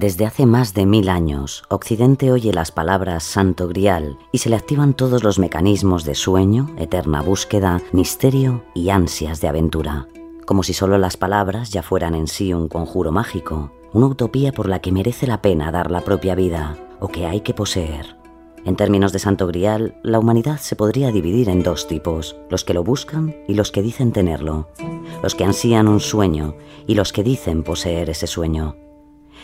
Desde hace más de mil años, Occidente oye las palabras Santo Grial y se le activan todos los mecanismos de sueño, eterna búsqueda, misterio y ansias de aventura. Como si solo las palabras ya fueran en sí un conjuro mágico, una utopía por la que merece la pena dar la propia vida o que hay que poseer. En términos de Santo Grial, la humanidad se podría dividir en dos tipos, los que lo buscan y los que dicen tenerlo, los que ansían un sueño y los que dicen poseer ese sueño.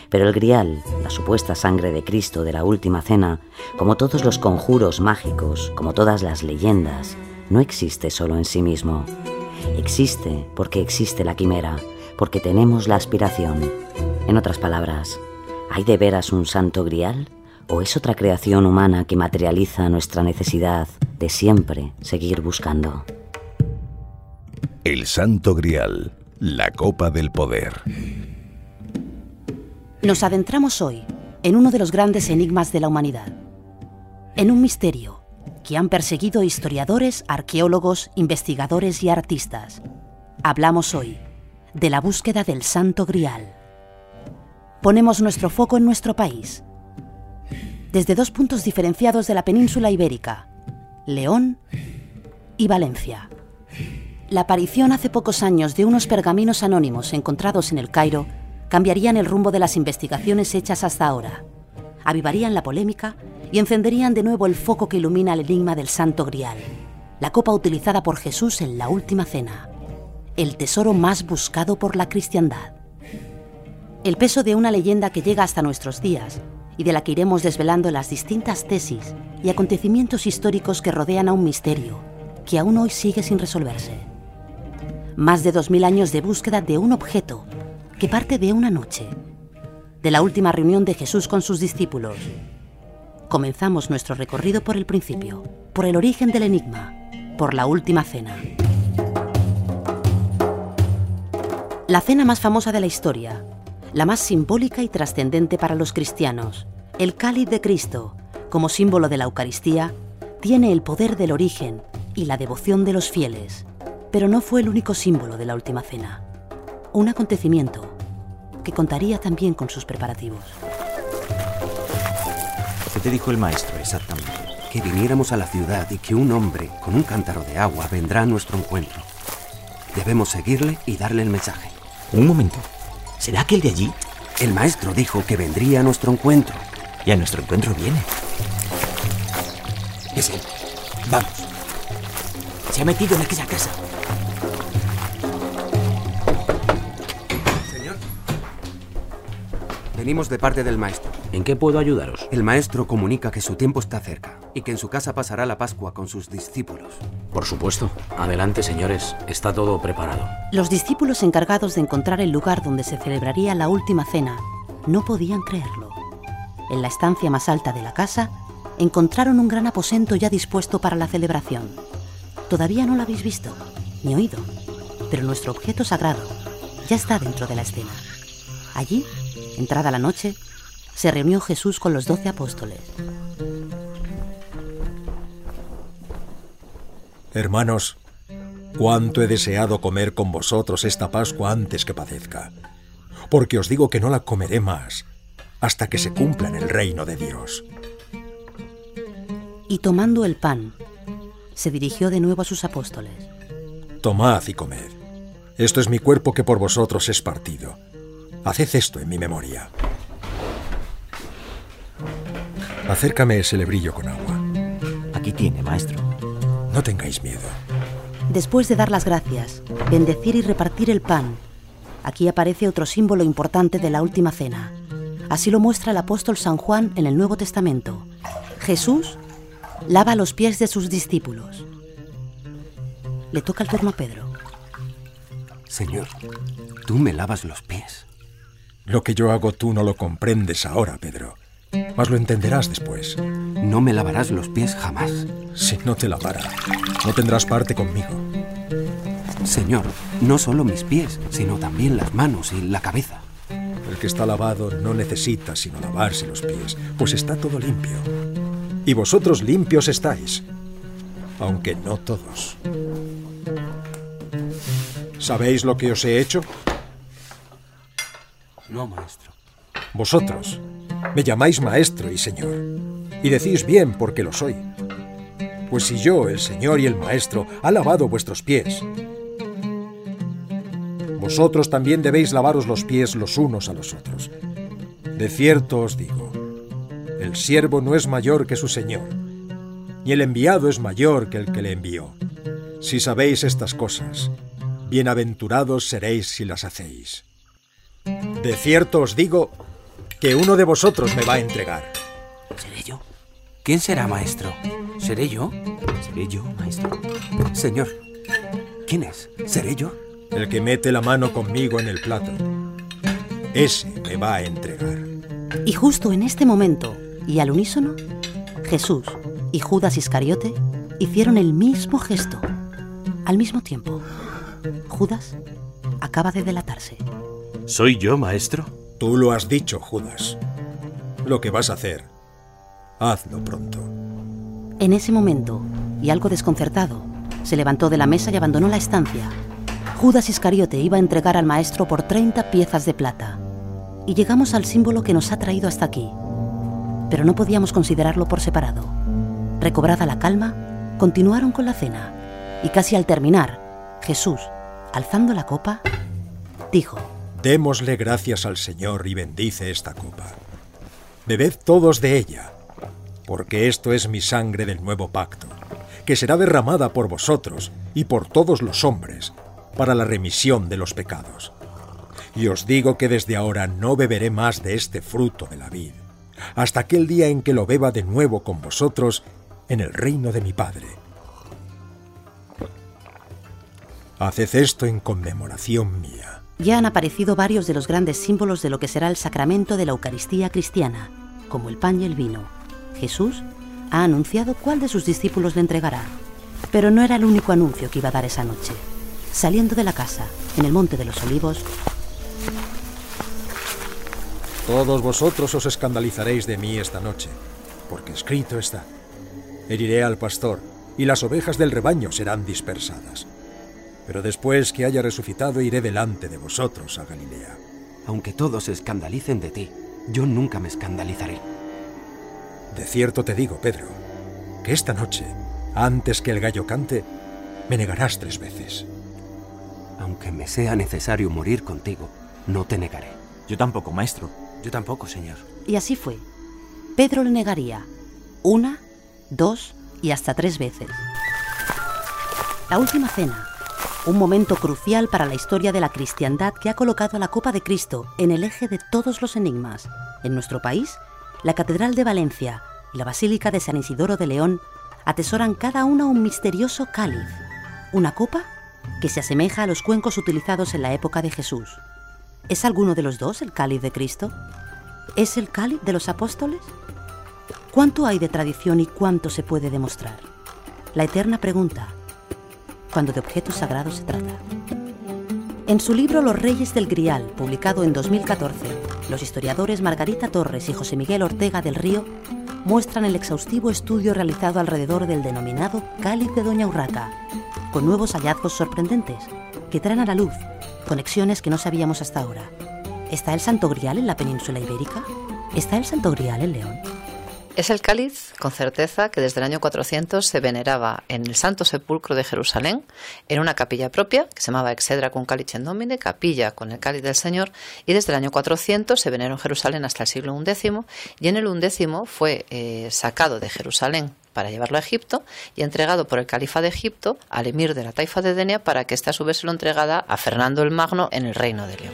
Pero el grial, la supuesta sangre de Cristo de la Última Cena, como todos los conjuros mágicos, como todas las leyendas, no existe solo en sí mismo. Existe porque existe la quimera, porque tenemos la aspiración. En otras palabras, ¿hay de veras un santo grial? ¿O es otra creación humana que materializa nuestra necesidad de siempre seguir buscando? El Santo Grial, la copa del poder. Nos adentramos hoy en uno de los grandes enigmas de la humanidad, en un misterio que han perseguido historiadores, arqueólogos, investigadores y artistas. Hablamos hoy de la búsqueda del Santo Grial. Ponemos nuestro foco en nuestro país, desde dos puntos diferenciados de la península ibérica, León y Valencia. La aparición hace pocos años de unos pergaminos anónimos encontrados en el Cairo cambiarían el rumbo de las investigaciones hechas hasta ahora, avivarían la polémica y encenderían de nuevo el foco que ilumina el enigma del Santo Grial, la copa utilizada por Jesús en la Última Cena, el tesoro más buscado por la cristiandad. El peso de una leyenda que llega hasta nuestros días y de la que iremos desvelando las distintas tesis y acontecimientos históricos que rodean a un misterio que aún hoy sigue sin resolverse. Más de dos mil años de búsqueda de un objeto que parte de una noche, de la última reunión de Jesús con sus discípulos. Comenzamos nuestro recorrido por el principio, por el origen del enigma, por la última cena. La cena más famosa de la historia, la más simbólica y trascendente para los cristianos, el cáliz de Cristo, como símbolo de la Eucaristía, tiene el poder del origen y la devoción de los fieles, pero no fue el único símbolo de la última cena un acontecimiento que contaría también con sus preparativos. ¿Qué te dijo el maestro exactamente? Que viniéramos a la ciudad y que un hombre con un cántaro de agua vendrá a nuestro encuentro. Debemos seguirle y darle el mensaje. Un momento. ¿Será aquel de allí? El maestro dijo que vendría a nuestro encuentro. Y a nuestro encuentro viene. Es él. Vamos. Se ha metido en aquella casa. Venimos de parte del maestro. ¿En qué puedo ayudaros? El maestro comunica que su tiempo está cerca y que en su casa pasará la Pascua con sus discípulos. Por supuesto. Adelante, señores. Está todo preparado. Los discípulos encargados de encontrar el lugar donde se celebraría la última cena no podían creerlo. En la estancia más alta de la casa encontraron un gran aposento ya dispuesto para la celebración. Todavía no lo habéis visto ni oído, pero nuestro objeto sagrado ya está dentro de la escena. Allí Entrada la noche, se reunió Jesús con los doce apóstoles. Hermanos, cuánto he deseado comer con vosotros esta Pascua antes que padezca, porque os digo que no la comeré más hasta que se cumpla en el reino de Dios. Y tomando el pan, se dirigió de nuevo a sus apóstoles. Tomad y comed. Esto es mi cuerpo que por vosotros es partido. Haced esto en mi memoria. Acércame ese lebrillo con agua. Aquí tiene, maestro. No tengáis miedo. Después de dar las gracias, bendecir y repartir el pan, aquí aparece otro símbolo importante de la última cena. Así lo muestra el apóstol San Juan en el Nuevo Testamento. Jesús lava los pies de sus discípulos. Le toca el turno a Pedro. Señor, tú me lavas los pies. Lo que yo hago tú no lo comprendes ahora, Pedro. Mas lo entenderás después. No me lavarás los pies jamás. Si no te lavara, no tendrás parte conmigo. Señor, no solo mis pies, sino también las manos y la cabeza. El que está lavado no necesita sino lavarse los pies, pues está todo limpio. Y vosotros limpios estáis, aunque no todos. ¿Sabéis lo que os he hecho? No, maestro. Vosotros me llamáis maestro y señor, y decís bien porque lo soy. Pues si yo, el señor y el maestro, ha lavado vuestros pies, vosotros también debéis lavaros los pies los unos a los otros. De cierto os digo, el siervo no es mayor que su señor, ni el enviado es mayor que el que le envió. Si sabéis estas cosas, bienaventurados seréis si las hacéis. De cierto os digo que uno de vosotros me va a entregar. ¿Seré yo? ¿Quién será, maestro? ¿Seré yo? Seré yo, maestro. Señor, ¿quién es? ¿Seré yo? El que mete la mano conmigo en el plato. Ese me va a entregar. Y justo en este momento, y al unísono, Jesús y Judas Iscariote hicieron el mismo gesto. Al mismo tiempo, Judas acaba de delatarse. ¿Soy yo, maestro? Tú lo has dicho, Judas. Lo que vas a hacer, hazlo pronto. En ese momento, y algo desconcertado, se levantó de la mesa y abandonó la estancia. Judas Iscariote iba a entregar al maestro por 30 piezas de plata. Y llegamos al símbolo que nos ha traído hasta aquí. Pero no podíamos considerarlo por separado. Recobrada la calma, continuaron con la cena. Y casi al terminar, Jesús, alzando la copa, dijo, Démosle gracias al Señor y bendice esta copa. Bebed todos de ella, porque esto es mi sangre del nuevo pacto, que será derramada por vosotros y por todos los hombres para la remisión de los pecados. Y os digo que desde ahora no beberé más de este fruto de la vid, hasta aquel día en que lo beba de nuevo con vosotros en el reino de mi Padre. Haced esto en conmemoración mía. Ya han aparecido varios de los grandes símbolos de lo que será el sacramento de la Eucaristía cristiana, como el pan y el vino. Jesús ha anunciado cuál de sus discípulos le entregará, pero no era el único anuncio que iba a dar esa noche. Saliendo de la casa, en el Monte de los Olivos, Todos vosotros os escandalizaréis de mí esta noche, porque escrito está, heriré al pastor, y las ovejas del rebaño serán dispersadas. Pero después que haya resucitado iré delante de vosotros a Galilea. Aunque todos se escandalicen de ti, yo nunca me escandalizaré. De cierto te digo, Pedro, que esta noche, antes que el gallo cante, me negarás tres veces. Aunque me sea necesario morir contigo, no te negaré. Yo tampoco, maestro. Yo tampoco, señor. y así fue. Pedro le negaría una, dos y hasta tres veces. La última cena, un momento crucial para la historia de la cristiandad que ha colocado a la Copa de Cristo en el eje de todos los enigmas. En nuestro país, la Catedral de Valencia y la Basílica de San Isidoro de León atesoran cada una un misterioso cáliz, una copa que se asemeja a los cuencos utilizados en la época de Jesús. ¿Es alguno de los dos el cáliz de Cristo? ¿Es el cáliz de los apóstoles? ¿Cuánto hay de tradición y cuánto se puede demostrar? La eterna pregunta, cuando de objetos sagrados se trata. En su libro Los Reyes del Grial, publicado en 2014, los historiadores Margarita Torres y José Miguel Ortega del Río muestran el exhaustivo estudio realizado alrededor del denominado Cáliz de Doña Urraca, con nuevos hallazgos sorprendentes que traen a la luz conexiones que no sabíamos hasta ahora. ¿Está el Santo Grial en la península ibérica? ¿Está el Santo Grial en León? Es el cáliz, con certeza, que desde el año 400 se veneraba en el Santo Sepulcro de Jerusalén, en una capilla propia, que se llamaba Excedra con Calicen Domine, capilla con el cáliz del Señor, y desde el año 400 se veneró en Jerusalén hasta el siglo XI, y en el XI fue eh, sacado de Jerusalén para llevarlo a Egipto y entregado por el califa de Egipto al emir de la taifa de Denia para que ésta a su vez lo entregara a Fernando el Magno en el reino de León.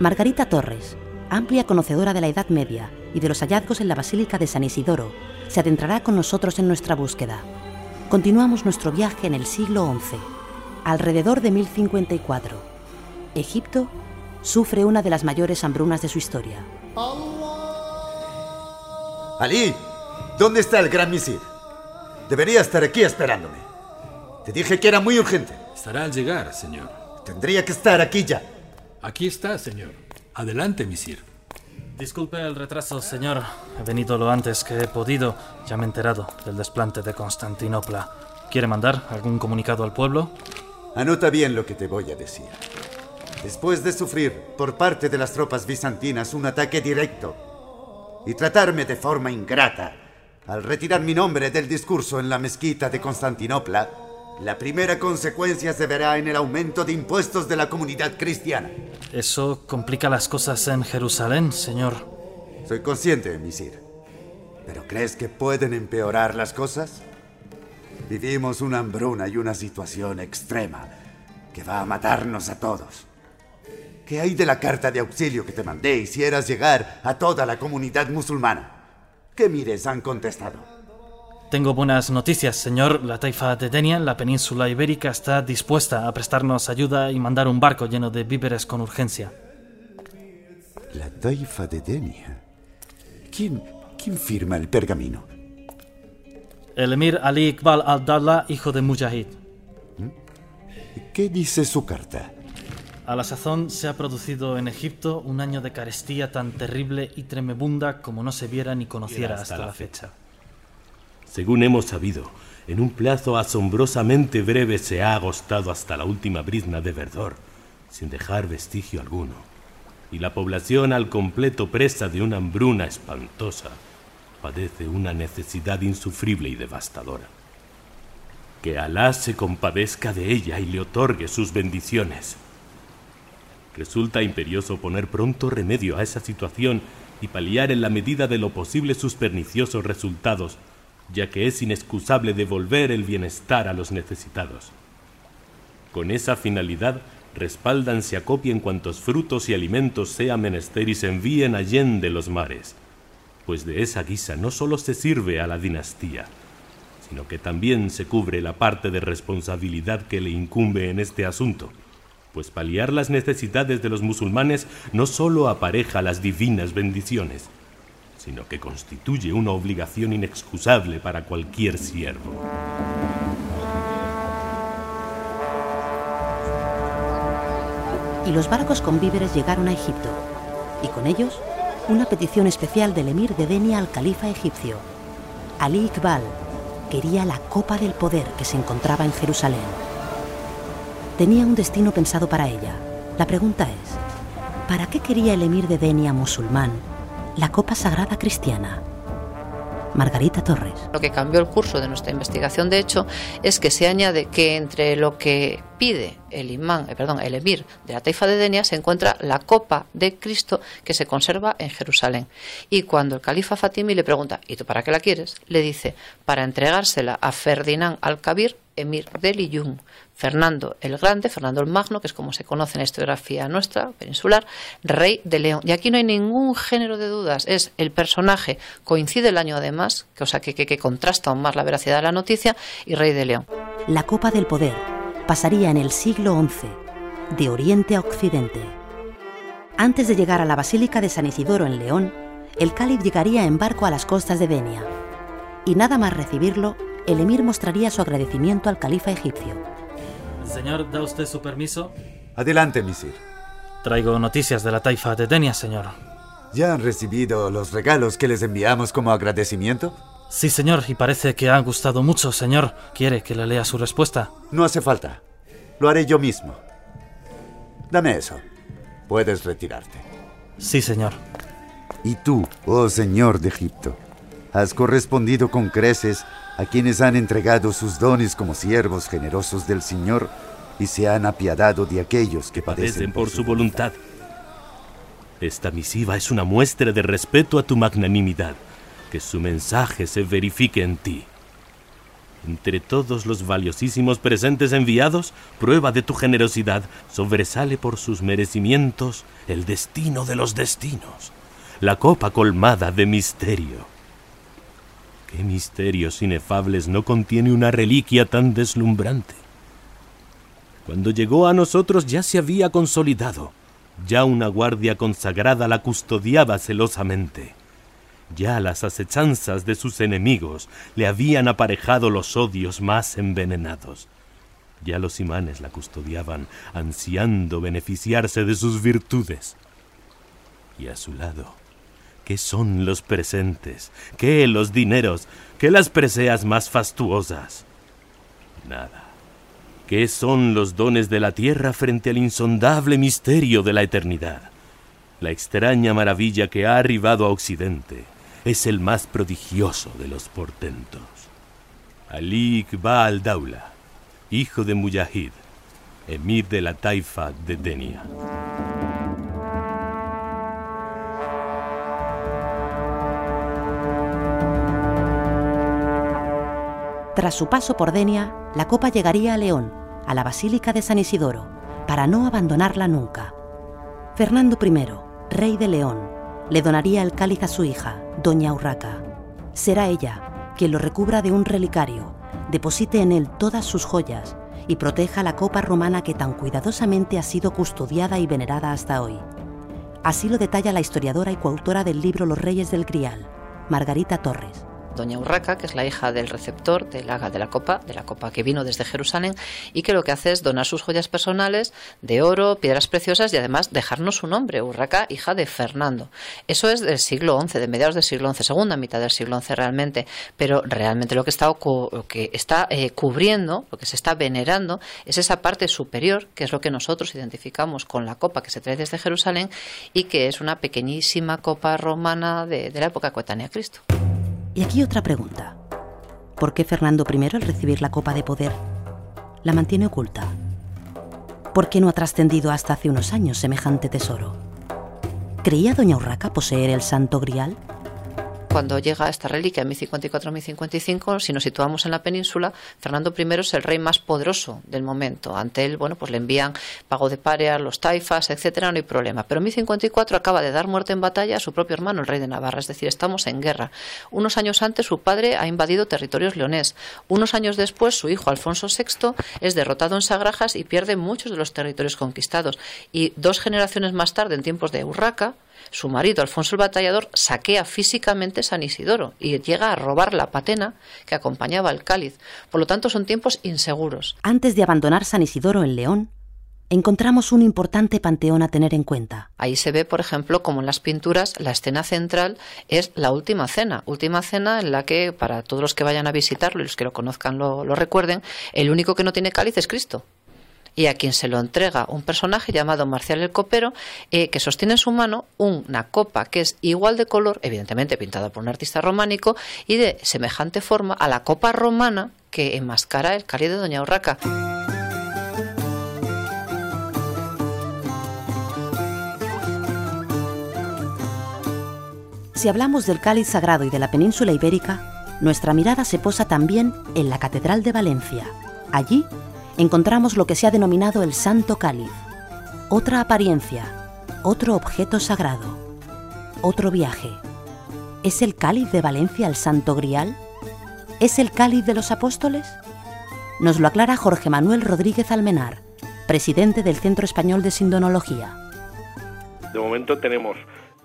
Margarita Torres, amplia conocedora de la Edad Media y de los hallazgos en la Basílica de San Isidoro, se adentrará con nosotros en nuestra búsqueda. Continuamos nuestro viaje en el siglo XI, alrededor de 1054. Egipto sufre una de las mayores hambrunas de su historia. Ali, ¿dónde está el gran misil? Debería estar aquí esperándome. Te dije que era muy urgente. Estará al llegar, señor. Tendría que estar aquí ya. Aquí está, señor. Adelante, misir. Disculpe el retraso, señor. He venido lo antes que he podido. Ya me he enterado del desplante de Constantinopla. ¿Quiere mandar algún comunicado al pueblo? Anota bien lo que te voy a decir. Después de sufrir por parte de las tropas bizantinas un ataque directo y tratarme de forma ingrata al retirar mi nombre del discurso en la mezquita de Constantinopla, la primera consecuencia se verá en el aumento de impuestos de la comunidad cristiana. Eso complica las cosas en Jerusalén, señor. Soy consciente, misir. ¿Pero crees que pueden empeorar las cosas? Vivimos una hambruna y una situación extrema que va a matarnos a todos. ¿Qué hay de la carta de auxilio que te mandé hicieras llegar a toda la comunidad musulmana? ¿Qué mires han contestado? Tengo buenas noticias, señor. La taifa de Denia, en la península ibérica, está dispuesta a prestarnos ayuda y mandar un barco lleno de víveres con urgencia. La taifa de Denia. ¿Quién, quién firma el pergamino? El emir Ali Iqbal al-Dawla, hijo de Mujahid. ¿Qué dice su carta? A la sazón se ha producido en Egipto un año de carestía tan terrible y tremebunda como no se viera ni conociera hasta, la fecha. Según hemos sabido, en un plazo asombrosamente breve se ha agostado hasta la última brizna de verdor, sin dejar vestigio alguno, y la población al completo presa de una hambruna espantosa padece una necesidad insufrible y devastadora. Que Alá se compadezca de ella y le otorgue sus bendiciones. Resulta imperioso poner pronto remedio a esa situación y paliar en la medida de lo posible sus perniciosos resultados ya que es inexcusable devolver el bienestar a los necesitados. Con esa finalidad, respaldan se acopien cuantos frutos y alimentos sea menester y se envíen allende los mares, pues de esa guisa no sólo se sirve a la dinastía, sino que también se cubre la parte de responsabilidad que le incumbe en este asunto, pues paliar las necesidades de los musulmanes no sólo apareja las divinas bendiciones, sino que constituye una obligación inexcusable para cualquier siervo. Y los barcos con víveres llegaron a Egipto, y con ellos una petición especial del emir de Denia al califa egipcio. Ali Iqbal quería la copa del poder que se encontraba en Jerusalén. Tenía un destino pensado para ella. La pregunta es, ¿para qué quería el emir de Denia musulmán la Copa Sagrada Cristiana. Margarita Torres. Lo que cambió el curso de nuestra investigación, de hecho, es que se añade que entre lo que pide el imán, eh, perdón, el emir de la taifa de Denia se encuentra la copa de Cristo que se conserva en Jerusalén. Y cuando el califa Fatimi le pregunta, ¿y tú para qué la quieres? Le dice, para entregársela a Ferdinand al-Kabir, emir de Liyún, Fernando el Grande, Fernando el Magno, que es como se conoce en la historiografía nuestra, peninsular, rey de León. Y aquí no hay ningún género de dudas, es el personaje, coincide el año además, que, sea, que, que contrasta aún más la veracidad de la noticia, y rey de León. La Copa del Poder pasaría en el siglo XI, de Oriente a Occidente. Antes de llegar a la Basílica de San Isidoro en León, el cáliz llegaría en barco a las costas de Denia. Y nada más recibirlo, el emir mostraría su agradecimiento al califa egipcio. Señor, ¿da usted su permiso? Adelante, misir. Traigo noticias de la taifa de Denia, señor. ¿Ya han recibido los regalos que les enviamos como agradecimiento? Sí, señor, y parece que ha gustado mucho, señor. ¿Quiere que le lea su respuesta? No hace falta. Lo haré yo mismo. Dame eso. Puedes retirarte. Sí, señor. Y tú, oh Señor de Egipto, has correspondido con creces a quienes han entregado sus dones como siervos generosos del Señor y se han apiadado de aquellos que padecen, por, su voluntad. Esta misiva es una muestra de respeto a tu magnanimidad, que su mensaje se verifique en ti. Entre todos los valiosísimos presentes enviados, prueba de tu generosidad, sobresale por sus merecimientos el destino de los destinos, la copa colmada de misterio. ¿Qué misterios inefables no contiene una reliquia tan deslumbrante? Cuando llegó a nosotros ya se había consolidado, ya una guardia consagrada la custodiaba celosamente. Ya las acechanzas de sus enemigos le habían aparejado los odios más envenenados. Ya los imanes la custodiaban, ansiando beneficiarse de sus virtudes. Y a su lado, ¿qué son los presentes? ¿Qué los dineros? ¿Qué las preseas más fastuosas? Nada. ¿Qué son los dones de la tierra frente al insondable misterio de la eternidad? La extraña maravilla que ha arribado a Occidente es el más prodigioso de los portentos. Ali Iqbal Daula, hijo de Mujahid, emir de la taifa de Denia. Tras su paso por Denia, la copa llegaría a León, a la Basílica de San Isidoro, para no abandonarla nunca. Fernando I, rey de León, le donaría el cáliz a su hija, doña Urraca. Será ella quien lo recubra de un relicario, deposite en él todas sus joyas y proteja la copa romana que tan cuidadosamente ha sido custodiada y venerada hasta hoy. Así lo detalla la historiadora y coautora del libro Los Reyes del Grial, Margarita Torres doña Urraca, que es la hija del receptor de la, de la copa, de la copa que vino desde Jerusalén, y que lo que hace es donar sus joyas personales de oro, piedras preciosas y además dejarnos su nombre, Urraca, hija de Fernando. Eso es del siglo XI, de mediados del siglo XI, segunda mitad del siglo XI realmente, pero realmente lo que está, lo que está eh, cubriendo, lo que se está venerando, es esa parte superior, que es lo que nosotros identificamos con la copa que se trae desde Jerusalén y que es una pequeñísima copa romana de, de la época coetánea a Cristo. Y aquí otra pregunta. ¿Por qué Fernando I al recibir la copa de poder la mantiene oculta? ¿Por qué no ha trascendido hasta hace unos años semejante tesoro? ¿Creía doña Urraca poseer el santo grial? Cuando llega esta reliquia en 1054-1055, si nos situamos en la península, Fernando I es el rey más poderoso del momento. Ante él, bueno, pues le envían pago de pareas, los taifas, etcétera, no hay problema. Pero en 1054 acaba de dar muerte en batalla a su propio hermano, el rey de Navarra, es decir, estamos en guerra. Unos años antes su padre ha invadido territorios leonés. Unos años después su hijo Alfonso VI es derrotado en Sagrajas y pierde muchos de los territorios conquistados. Y dos generaciones más tarde, en tiempos de Urraca, su marido, Alfonso el Batallador, saquea físicamente San Isidoro y llega a robar la patena que acompañaba al cáliz. Por lo tanto, son tiempos inseguros. Antes de abandonar San Isidoro en León, encontramos un importante panteón a tener en cuenta. Ahí se ve, por ejemplo, como en las pinturas, la escena central es la última cena. Última cena en la que, para todos los que vayan a visitarlo y los que lo conozcan lo, lo recuerden, el único que no tiene cáliz es Cristo y a quien se lo entrega un personaje llamado Marcial el Copero, eh, que sostiene en su mano una copa que es igual de color, evidentemente pintada por un artista románico, y de semejante forma a la copa romana que enmascara el cáliz de Doña Urraca. Si hablamos del cáliz sagrado y de la península ibérica, nuestra mirada se posa también en la Catedral de Valencia. Allí encontramos lo que se ha denominado el Santo Cáliz, otra apariencia, otro objeto sagrado, otro viaje. ¿Es el cáliz de Valencia el Santo Grial? ¿Es el cáliz de los apóstoles? Nos lo aclara Jorge Manuel Rodríguez Almenar, presidente del Centro Español de Sindonología. De momento tenemos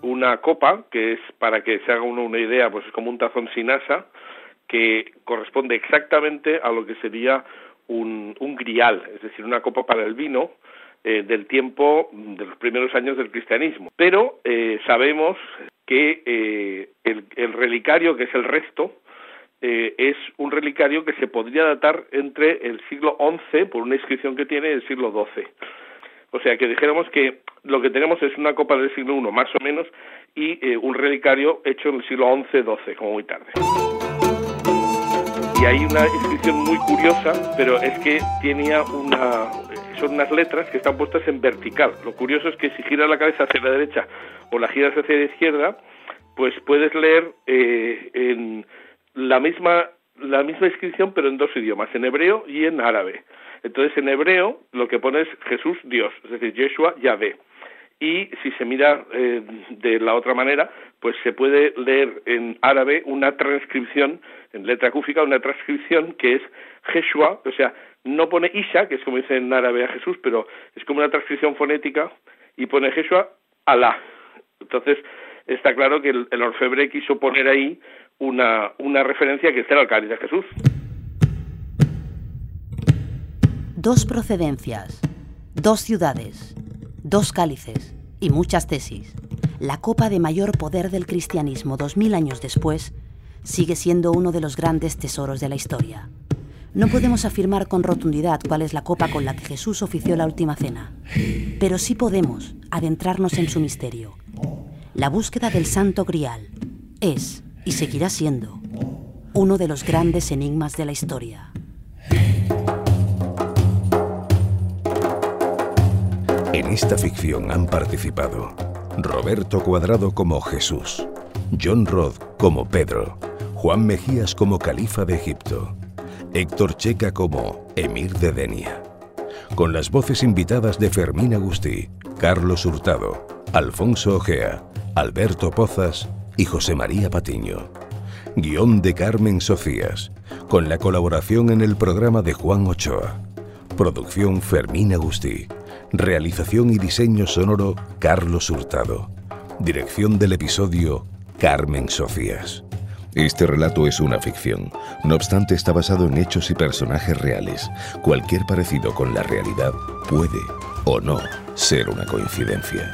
una copa, que es, para que se haga uno una idea, pues es como un tazón sin asa, que corresponde exactamente a lo que sería un, un grial, es decir, una copa para el vino, eh, del tiempo de los primeros años del cristianismo. Pero eh, sabemos que eh, el, el, relicario, que es el resto, es un relicario que se podría datar entre el siglo XI, por una inscripción que tiene, y el siglo XII. O sea que dijéramos que lo que tenemos es una copa del siglo I, más o menos, y un relicario hecho en el siglo XI-XII, como muy tarde y hay una inscripción muy curiosa, pero es que tenía una son unas letras que están puestas en vertical. Lo curioso es que si giras la cabeza hacia la derecha o la giras hacia la izquierda, pues puedes leer eh, en la misma la misma inscripción pero en dos idiomas, en hebreo y en árabe. Entonces en hebreo lo que pone es Jesús Dios, es decir, Yeshua Yahvé. Y si se mira eh, de la otra manera, pues se puede leer en árabe una transcripción, en letra cúfica, una transcripción que es Jeshua, o sea, no pone Isha, que es como dice en árabe a Jesús, pero es como una transcripción fonética, y pone Jeshua Alá. Entonces, está claro que el, orfebre quiso poner ahí una, una referencia que era el cáliz de Jesús. Dos procedencias, dos ciudades, dos cálices y muchas tesis. La copa de mayor poder del cristianismo dos mil años después sigue siendo uno de los grandes tesoros de la historia. No podemos afirmar con rotundidad cuál es la copa con la que Jesús ofició la última cena, pero sí podemos adentrarnos en su misterio. La búsqueda del Santo Grial es, y seguirá siendo, uno de los grandes enigmas de la historia. En esta ficción han participado Roberto Cuadrado como Jesús, John Roth como Pedro, Juan Mejías como califa de Egipto, Héctor Checa como Emir de Denia. Con las voces invitadas de Fermín Agustí, Carlos Hurtado, Alfonso Ojea, Alberto Pozas y José María Patiño. Guión de Carmen Sofías, con la colaboración en el programa de Juan Ochoa. Producción Fermín Agustí. Realización y diseño sonoro Carlos Hurtado. Dirección del episodio Carmen Sofías. Este relato es una ficción, no obstante está basado en hechos y personajes reales. Cualquier parecido con la realidad puede o no ser una coincidencia.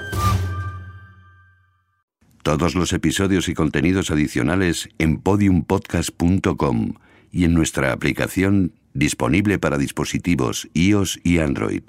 Todos los episodios y contenidos adicionales en podiumpodcast.com y en nuestra aplicación disponible para dispositivos iOS y Android.